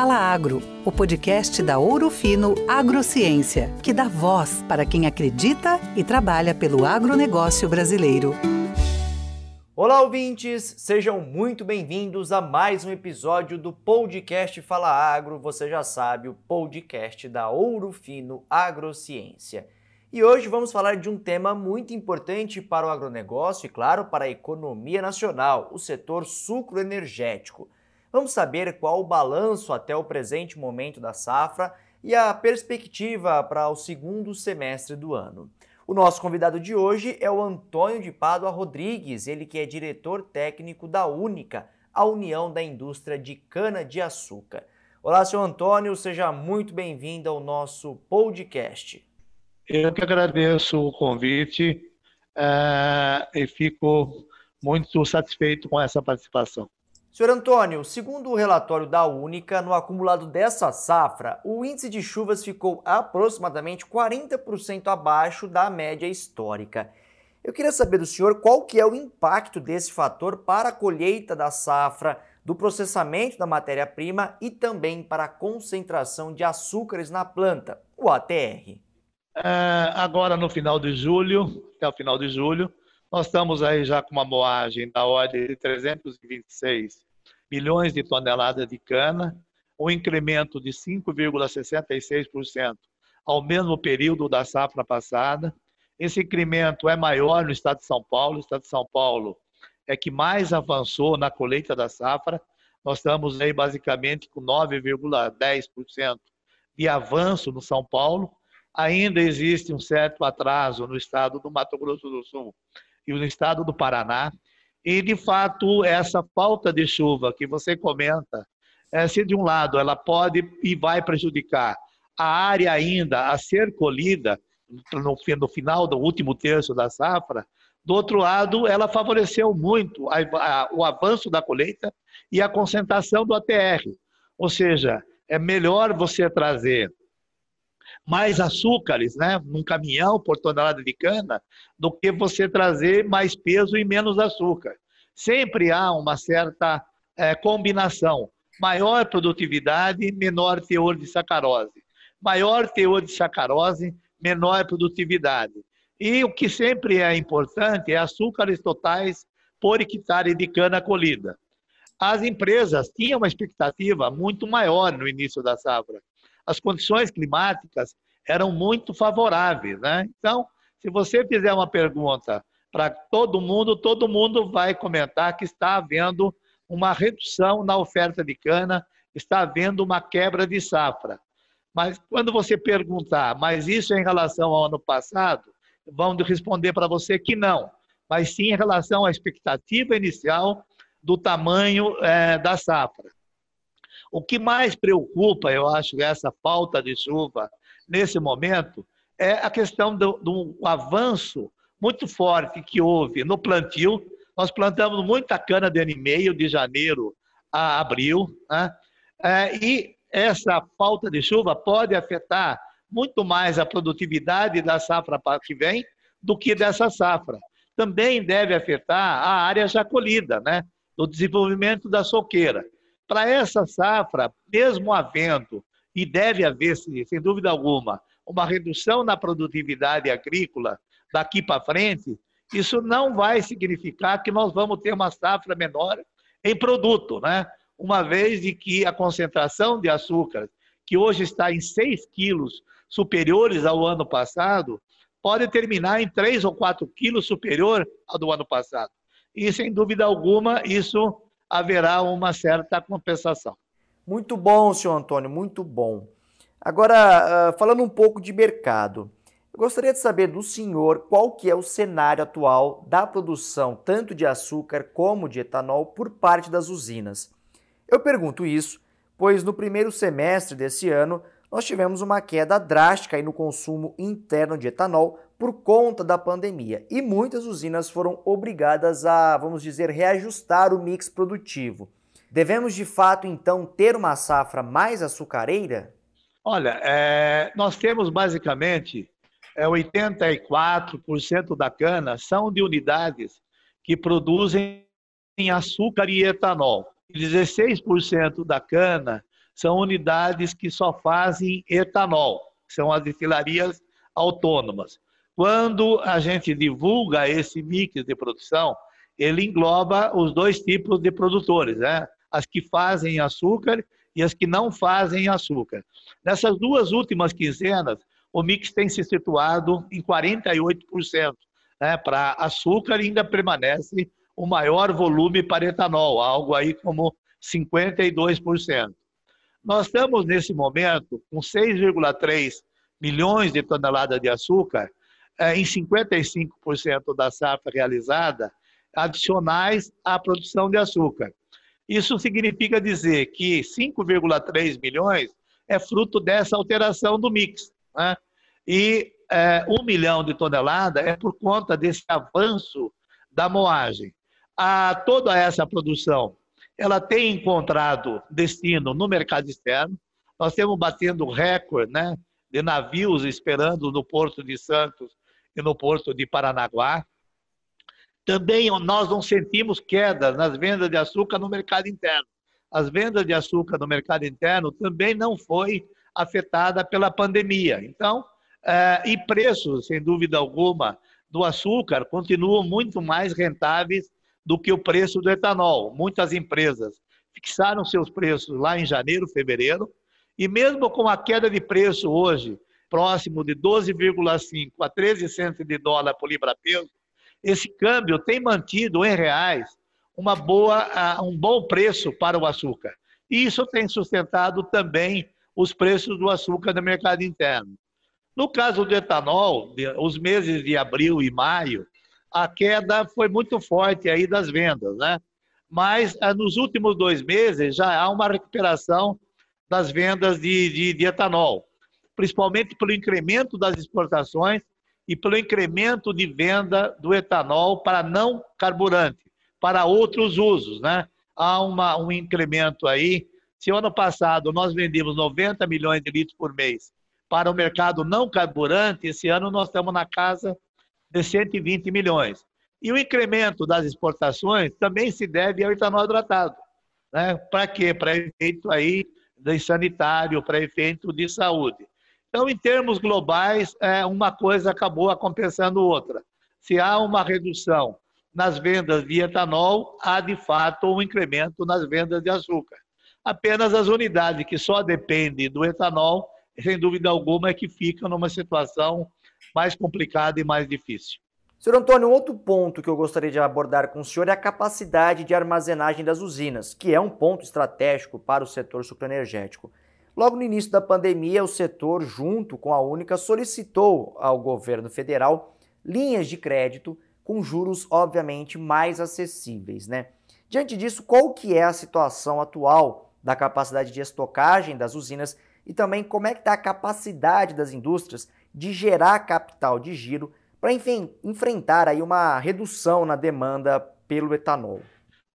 Fala Agro, o podcast da Ouro Fino Agrociência, que dá voz para quem acredita e trabalha pelo agronegócio brasileiro. Olá, ouvintes! Sejam muito bem-vindos a mais um episódio do podcast Fala Agro. Você já sabe, o podcast da Ouro Fino Agrociência. E hoje vamos falar de um tema muito importante para o agronegócio e, claro, para a economia nacional, o setor sucroenergético. Vamos saber qual o balanço até o presente momento da safra e a perspectiva para o segundo semestre do ano. O nosso convidado de hoje é o Antônio de Pádua Rodrigues, ele que é diretor técnico da Única, a União da Indústria de Cana-de-Açúcar. Olá, senhor Antônio, seja muito bem-vindo ao nosso podcast. Eu que agradeço o convite uh, e fico muito satisfeito com essa participação. Senhor Antônio, segundo o relatório da Única, no acumulado dessa safra, o índice de chuvas ficou aproximadamente 40% abaixo da média histórica. Eu queria saber do senhor qual que é o impacto desse fator para a colheita da safra, do processamento da matéria-prima e também para a concentração de açúcares na planta, o ATR. É, agora, no final de julho, até o final de julho, nós estamos aí já com uma moagem da ordem de 326 milhões de toneladas de cana, um incremento de 5,66% ao mesmo período da safra passada. Esse incremento é maior no estado de São Paulo. O estado de São Paulo é que mais avançou na colheita da safra. Nós estamos aí basicamente com 9,10% de avanço no São Paulo ainda existe um certo atraso no estado do Mato Grosso do Sul e no estado do Paraná. E, de fato, essa falta de chuva que você comenta, é, se de um lado ela pode e vai prejudicar a área ainda a ser colhida no, no final do último terço da safra, do outro lado, ela favoreceu muito a, a, o avanço da colheita e a concentração do ATR. Ou seja, é melhor você trazer mais açúcares, né, num caminhão por tonelada de cana, do que você trazer mais peso e menos açúcar. Sempre há uma certa é, combinação. Maior produtividade, menor teor de sacarose. Maior teor de sacarose, menor produtividade. E o que sempre é importante é açúcares totais por hectare de cana colhida. As empresas tinham uma expectativa muito maior no início da safra as condições climáticas eram muito favoráveis. Né? Então, se você fizer uma pergunta para todo mundo, todo mundo vai comentar que está havendo uma redução na oferta de cana, está havendo uma quebra de safra. Mas quando você perguntar, mas isso é em relação ao ano passado, vão responder para você que não, mas sim em relação à expectativa inicial do tamanho é, da safra. O que mais preocupa, eu acho, essa falta de chuva nesse momento é a questão do, do avanço muito forte que houve no plantio. Nós plantamos muita cana de ano e meio, de janeiro a abril, né? é, e essa falta de chuva pode afetar muito mais a produtividade da safra que vem do que dessa safra. Também deve afetar a área já colhida, né? do desenvolvimento da soqueira. Para essa safra, mesmo havendo, e deve haver, sem dúvida alguma, uma redução na produtividade agrícola daqui para frente, isso não vai significar que nós vamos ter uma safra menor em produto, né? Uma vez de que a concentração de açúcar, que hoje está em 6 quilos superiores ao ano passado, pode terminar em 3 ou 4 quilos superior ao do ano passado. E, sem dúvida alguma, isso haverá uma certa compensação. Muito bom, senhor Antônio, muito bom. Agora, ah, falando um pouco de mercado, eu gostaria de saber do senhor qual que é o cenário atual da produção tanto de açúcar como de etanol por parte das usinas. Eu pergunto isso, pois no primeiro semestre desse ano nós tivemos uma queda drástica no consumo interno de etanol por conta da pandemia e muitas usinas foram obrigadas a, vamos dizer, reajustar o mix produtivo. Devemos de fato então ter uma safra mais açucareira? Olha, é, nós temos basicamente é, 84% da cana são de unidades que produzem açúcar e etanol. 16% da cana são unidades que só fazem etanol, são as destilarias autônomas. Quando a gente divulga esse mix de produção, ele engloba os dois tipos de produtores, né? as que fazem açúcar e as que não fazem açúcar. Nessas duas últimas quinzenas, o mix tem se situado em 48%. Né? Para açúcar ainda permanece o maior volume para etanol, algo aí como 52%. Nós estamos, nesse momento, com 6,3 milhões de toneladas de açúcar, em 55% da safra realizada, adicionais à produção de açúcar. Isso significa dizer que 5,3 milhões é fruto dessa alteração do mix. Né? E é, 1 milhão de toneladas é por conta desse avanço da moagem. A toda essa produção ela tem encontrado destino no mercado externo. Nós temos batendo recorde né, de navios esperando no Porto de Santos no Porto de Paranaguá. Também nós não sentimos quedas nas vendas de açúcar no mercado interno. As vendas de açúcar no mercado interno também não foi afetada pela pandemia. Então, é, e preços, sem dúvida alguma, do açúcar continuam muito mais rentáveis do que o preço do etanol. Muitas empresas fixaram seus preços lá em janeiro, fevereiro, e mesmo com a queda de preço hoje, próximo de 12,5 a 13 centos de dólar por libra-peso, esse câmbio tem mantido em reais uma boa, um bom preço para o açúcar. E isso tem sustentado também os preços do açúcar no mercado interno. No caso do etanol, os meses de abril e maio, a queda foi muito forte aí das vendas, né? Mas ah, nos últimos dois meses já há uma recuperação das vendas de, de, de etanol, principalmente pelo incremento das exportações e pelo incremento de venda do etanol para não carburante, para outros usos, né? Há uma, um incremento aí. Se ano passado nós vendíamos 90 milhões de litros por mês para o mercado não carburante, esse ano nós estamos na casa de 120 milhões. E o incremento das exportações também se deve ao etanol hidratado. Né? Para quê? Para efeito aí de sanitário, para efeito de saúde. Então, em termos globais, é, uma coisa acabou compensando outra. Se há uma redução nas vendas de etanol, há de fato um incremento nas vendas de açúcar. Apenas as unidades que só dependem do etanol, sem dúvida alguma, é que ficam numa situação mais complicada e mais difícil. Senhor Antônio, um outro ponto que eu gostaria de abordar com o senhor é a capacidade de armazenagem das usinas, que é um ponto estratégico para o setor sucroenergético. Logo no início da pandemia, o setor, junto com a Única, solicitou ao governo federal linhas de crédito com juros, obviamente, mais acessíveis. Né? Diante disso, qual que é a situação atual da capacidade de estocagem das usinas e também como é que está a capacidade das indústrias de gerar capital de giro para, enfrentar aí uma redução na demanda pelo etanol?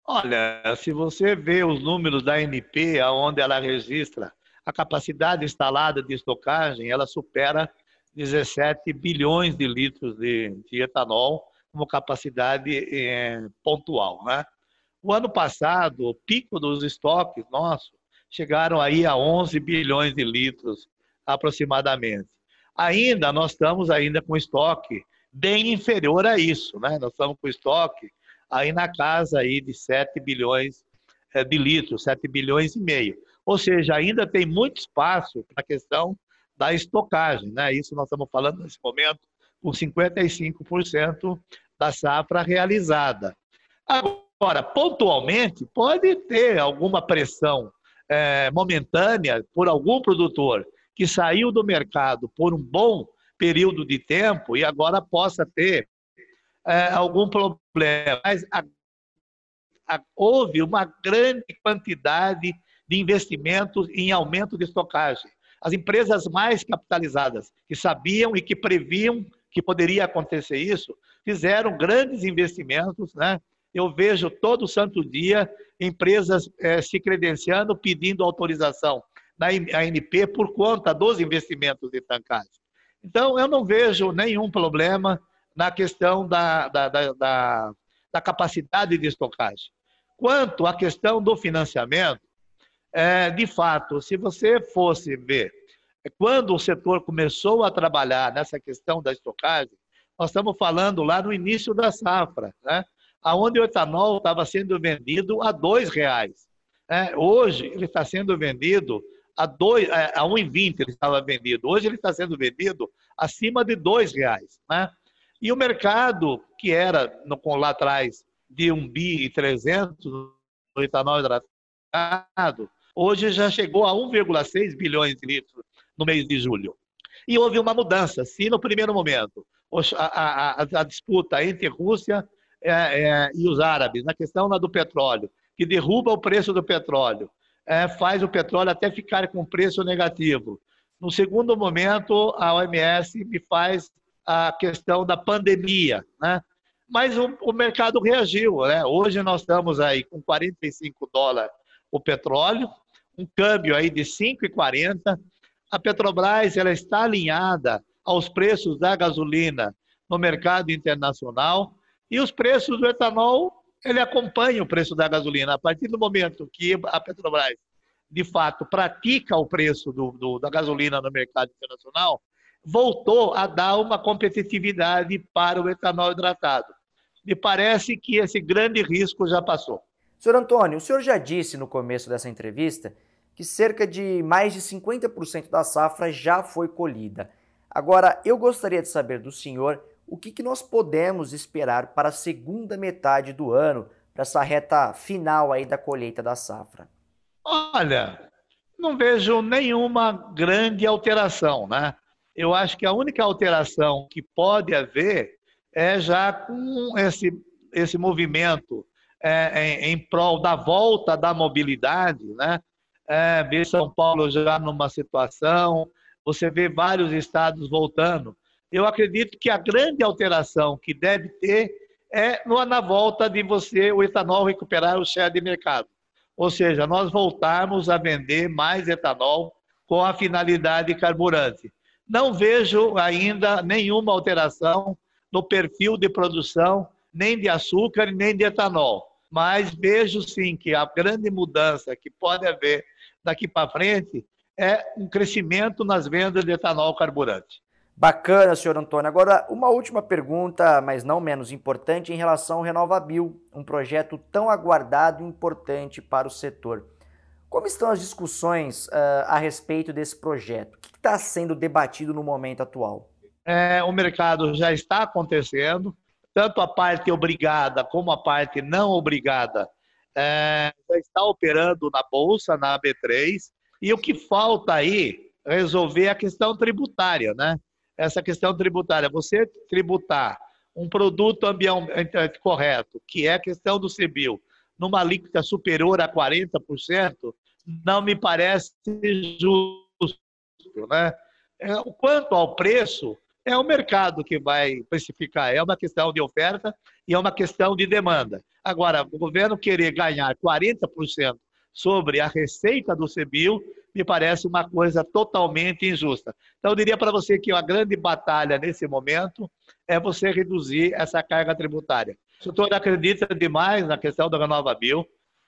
Olha, se você vê os números da NP, aonde ela registra a capacidade instalada de estocagem, ela supera 17 bilhões de litros de, de etanol como capacidade é, pontual, né? O ano passado, o pico dos estoques nossos chegaram aí a 11 bilhões de litros aproximadamente ainda nós estamos ainda com estoque bem inferior a isso, né? Nós estamos com estoque aí na casa aí de 7 bilhões eh, de litros, 7 bilhões e meio. Ou seja, ainda tem muito espaço para a questão da estocagem, né? Isso nós estamos falando nesse momento com 55% da safra realizada. Agora, pontualmente, pode ter alguma pressão é, momentânea por algum produtor que saiu do mercado por um bom período de tempo e agora possa ter é, algum problema. Mas a, a, houve uma grande quantidade de investimentos em aumento de estocagem. As empresas mais capitalizadas, que sabiam e que previam que poderia acontecer isso, fizeram grandes investimentos. Né? Eu vejo todo santo dia empresas é, se credenciando, pedindo autorização na ANP por conta dos investimentos de tancagem. Então, eu não vejo nenhum problema na questão da, da, da, da, da capacidade de estocagem. Quanto à questão do financiamento, É, de fato, se você fosse ver, quando o setor começou a trabalhar nessa questão da estocagem, nós estamos falando lá no início da safra, né? onde o etanol estava sendo vendido a R$ reais. É, hoje ele está sendo vendido a, dois, é, a 1,20 ele estava vendido. Hoje ele está sendo vendido acima de R$ reais. Né? E o mercado, que era no, lá atrás de 1 bi e 300 no etanol hidratado, hoje já chegou a 1,6 bilhões de litros no mês de julho. E houve uma mudança. Se no primeiro momento a, a, a disputa entre Rússia é, é, e os árabes, na questão do petróleo, que derruba o preço do petróleo, é, faz o petróleo até ficar com preço negativo. No segundo momento, a OMS me faz a questão da pandemia, né? Mas o, o mercado reagiu, né? Hoje nós estamos aí com 45 dólares o petróleo, um câmbio aí de 5,40. A Petrobras ela está alinhada aos preços da gasolina no mercado internacional e os preços do etanol ele acompanha o preço da gasolina. A partir do momento que a Petrobras de fato pratica o preço do, do, da gasolina no mercado internacional, voltou a dar uma competitividade para o etanol hidratado. Me parece que esse grande risco já passou. Senhor Antônio, o senhor já disse no começo dessa entrevista que cerca de mais de 50% da safra já foi colhida. Agora, eu gostaria de saber do senhor o que, que nós podemos esperar para a segunda metade do ano, para essa reta final aí da colheita da safra. Olha, não vejo nenhuma grande alteração, né? Eu acho que a única alteração que pode haver é já com esse, esse movimento é, em, em prol da volta da mobilidade, né? É, ver São Paulo já numa situação, você vê vários estados voltando. Eu acredito que a grande alteração que deve ter é na volta de você, o etanol, recuperar o share de mercado. Ou seja, nós voltarmos a vender mais etanol com a finalidade carburante. Não vejo ainda nenhuma alteração no perfil de produção, nem de açúcar, nem de etanol. Mas vejo sim que a grande mudança que pode haver daqui para frente é um crescimento nas vendas de etanol carburante. Bacana, senhor Antônio. Agora, uma última pergunta, mas não menos importante, em relação ao RenovaBio, um projeto tão aguardado e importante para o setor. Como estão as discussões uh, a respeito desse projeto? O que está sendo debatido no momento atual? É, o mercado já está acontecendo, tanto a parte obrigada como a parte não obrigada é, já está operando na Bolsa, na B3, e o que falta aí é resolver a questão tributária, né? Essa questão tributária, você tributar um produto ambientalmente correto, que é a questão do CBIL, numa alíquota superior a 40%, não me parece justo, né? É, quanto ao preço, é o mercado que vai precificar, é uma questão de oferta e é uma questão de demanda. Agora, o governo querer ganhar 40% sobre a receita do CBIL me parece uma coisa totalmente injusta. Então, eu diria para você que a grande batalha nesse momento é você reduzir essa carga tributária. O setor acredita demais na questão da Bill.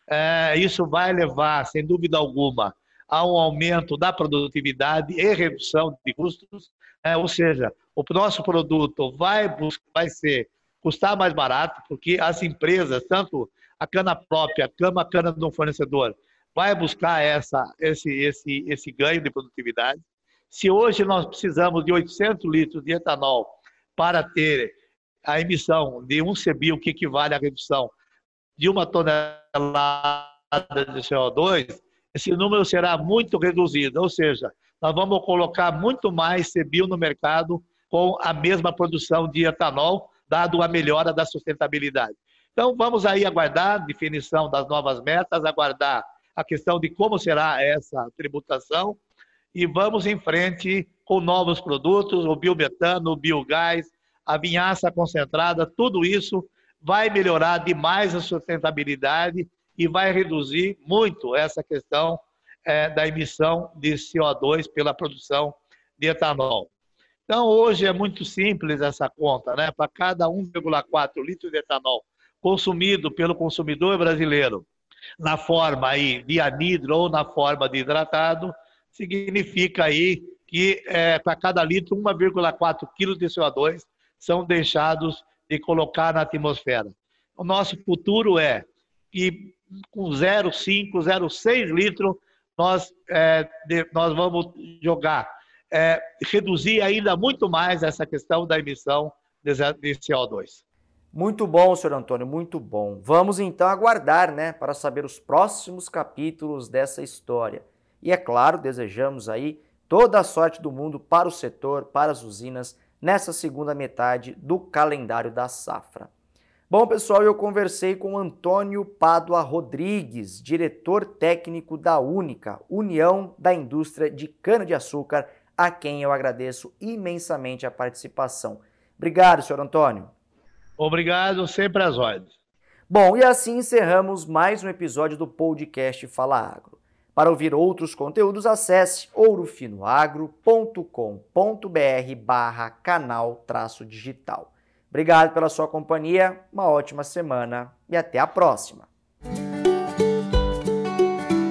É, isso vai levar, sem dúvida alguma, a um aumento da produtividade e redução de custos. É, ou seja, o nosso produto vai, vai ser custar mais barato, porque as empresas, tanto a cana própria, como a cana do fornecedor, vai buscar essa, esse, esse, esse ganho de produtividade. Se hoje nós precisamos de 800 litros de etanol para ter a emissão de um CBIO, que equivale à redução de uma tonelada de CO2, esse número será muito reduzido, ou seja, nós vamos colocar muito mais CBIO no mercado com a mesma produção de etanol, dado a melhora da sustentabilidade. Então, vamos aí aguardar a definição das novas metas, aguardar a questão de como será essa tributação e vamos em frente com novos produtos, o biometano, o biogás, a vinhaça concentrada, tudo isso vai melhorar demais a sustentabilidade e vai reduzir muito essa questão é, da emissão de CO2 pela produção de etanol. Então, hoje é muito simples essa conta, né? Para cada 1,4 litro de etanol consumido pelo consumidor brasileiro, na forma aí de anidro ou na forma de hidratado, significa aí que é, para cada litro 1,4 kg de CO2 são deixados de colocar na atmosfera. O nosso futuro é que com 0,5, 0,6 litros nós, é, de, nós vamos jogar, é, reduzir ainda muito mais essa questão da emissão de, de CO2. Muito bom, senhor Antônio, muito bom. Vamos então aguardar, né, para saber os próximos capítulos dessa história. E é claro, desejamos aí toda a sorte do mundo para o setor, para as usinas, nessa segunda metade do calendário da safra. Bom, pessoal, eu conversei com Antônio Pádua Rodrigues, diretor técnico da Única, União da Indústria de Cana-de-Açúcar, a quem eu agradeço imensamente a participação. Obrigado, senhor Antônio. Obrigado, sempre às ordens. Bom, e assim encerramos mais um episódio do podcast Fala Agro. Para ouvir outros conteúdos, acesse ourofinoagro.com.br barra canal traço digital. Obrigado pela sua companhia, uma ótima semana e até a próxima.